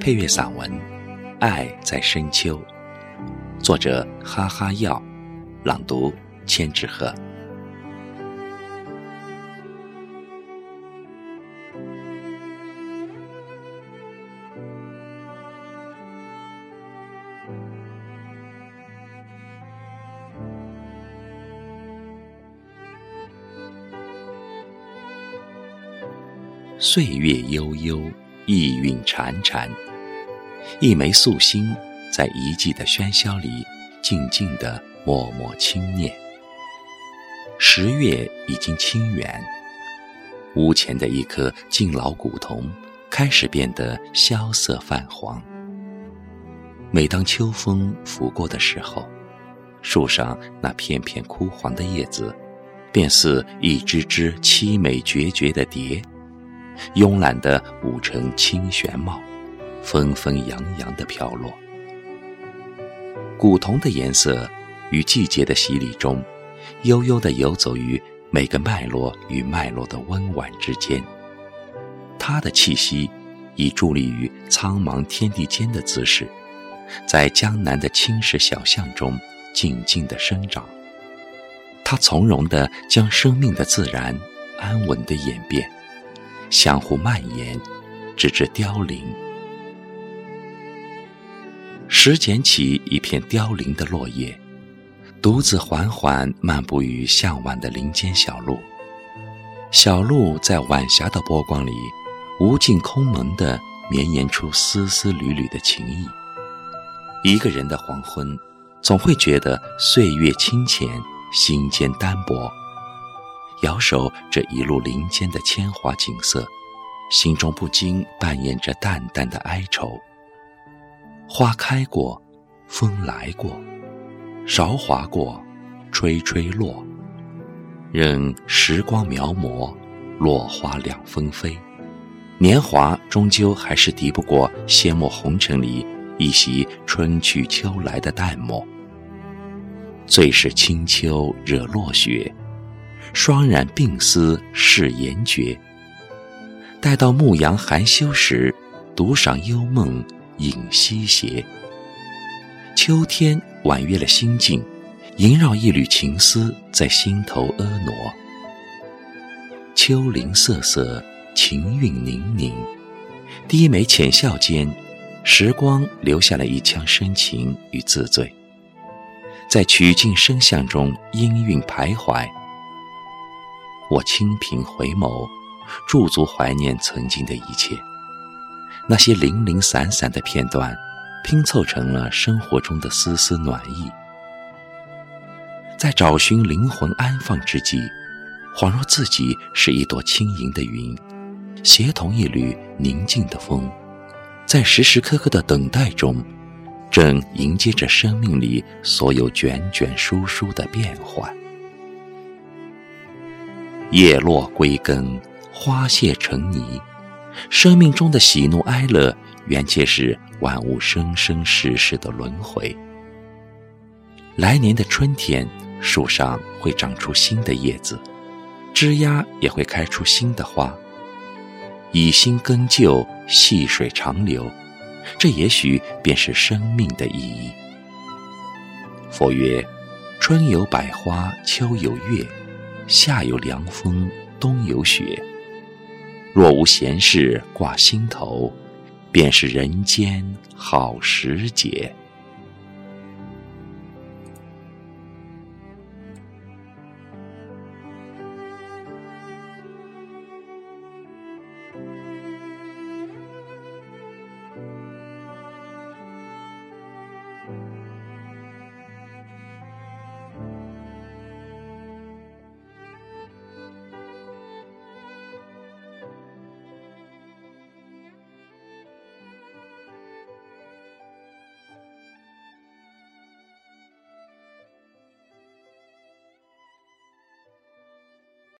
配乐散文《爱在深秋》，作者哈哈药，朗读千纸鹤。岁月悠悠，意韵潺潺。一枚素心，在遗迹的喧嚣里，静静地默默轻念。十月已经清远，屋前的一棵敬老古桐开始变得萧瑟泛黄。每当秋风拂过的时候，树上那片片枯黄的叶子，便似一只只凄美决绝的蝶。慵懒地舞成清玄帽，纷纷扬扬地飘落。古铜的颜色，与季节的洗礼中，悠悠地游走于每个脉络与脉络的温婉之间。它的气息，已伫立于苍茫天地间的姿势，在江南的青石小巷中静静地生长。它从容地将生命的自然安稳地演变。相互蔓延，直至凋零。拾捡起一片凋零的落叶，独自缓缓漫步于向晚的林间小路。小路在晚霞的波光里，无尽空蒙地绵延出丝丝缕缕的情意。一个人的黄昏，总会觉得岁月清浅，心间单薄。摇手这一路林间的铅华景色，心中不禁扮演着淡淡的哀愁。花开过，风来过，韶华过，吹吹落，任时光描摹，落花两纷飞。年华终究还是敌不过阡陌红尘里一袭春去秋来的淡漠。最是清秋惹落雪。霜染鬓丝是颜绝。待到暮阳含羞时，独赏幽梦影西斜。秋天婉约了心境，萦绕一缕情丝在心头婀娜。秋林瑟瑟，情韵凝凝，低眉浅笑间，时光留下了一腔深情与自醉，在曲径声巷中音韵徘徊。我清平回眸，驻足怀念曾经的一切，那些零零散散的片段，拼凑成了生活中的丝丝暖意。在找寻灵魂安放之际，恍若自己是一朵轻盈的云，携同一缕宁静的风，在时时刻刻的等待中，正迎接着生命里所有卷卷舒舒的变幻。叶落归根，花谢成泥。生命中的喜怒哀乐，原皆是万物生生世世的轮回。来年的春天，树上会长出新的叶子，枝丫也会开出新的花。以新更旧，细水长流，这也许便是生命的意义。佛曰：春有百花，秋有月。夏有凉风，冬有雪。若无闲事挂心头，便是人间好时节。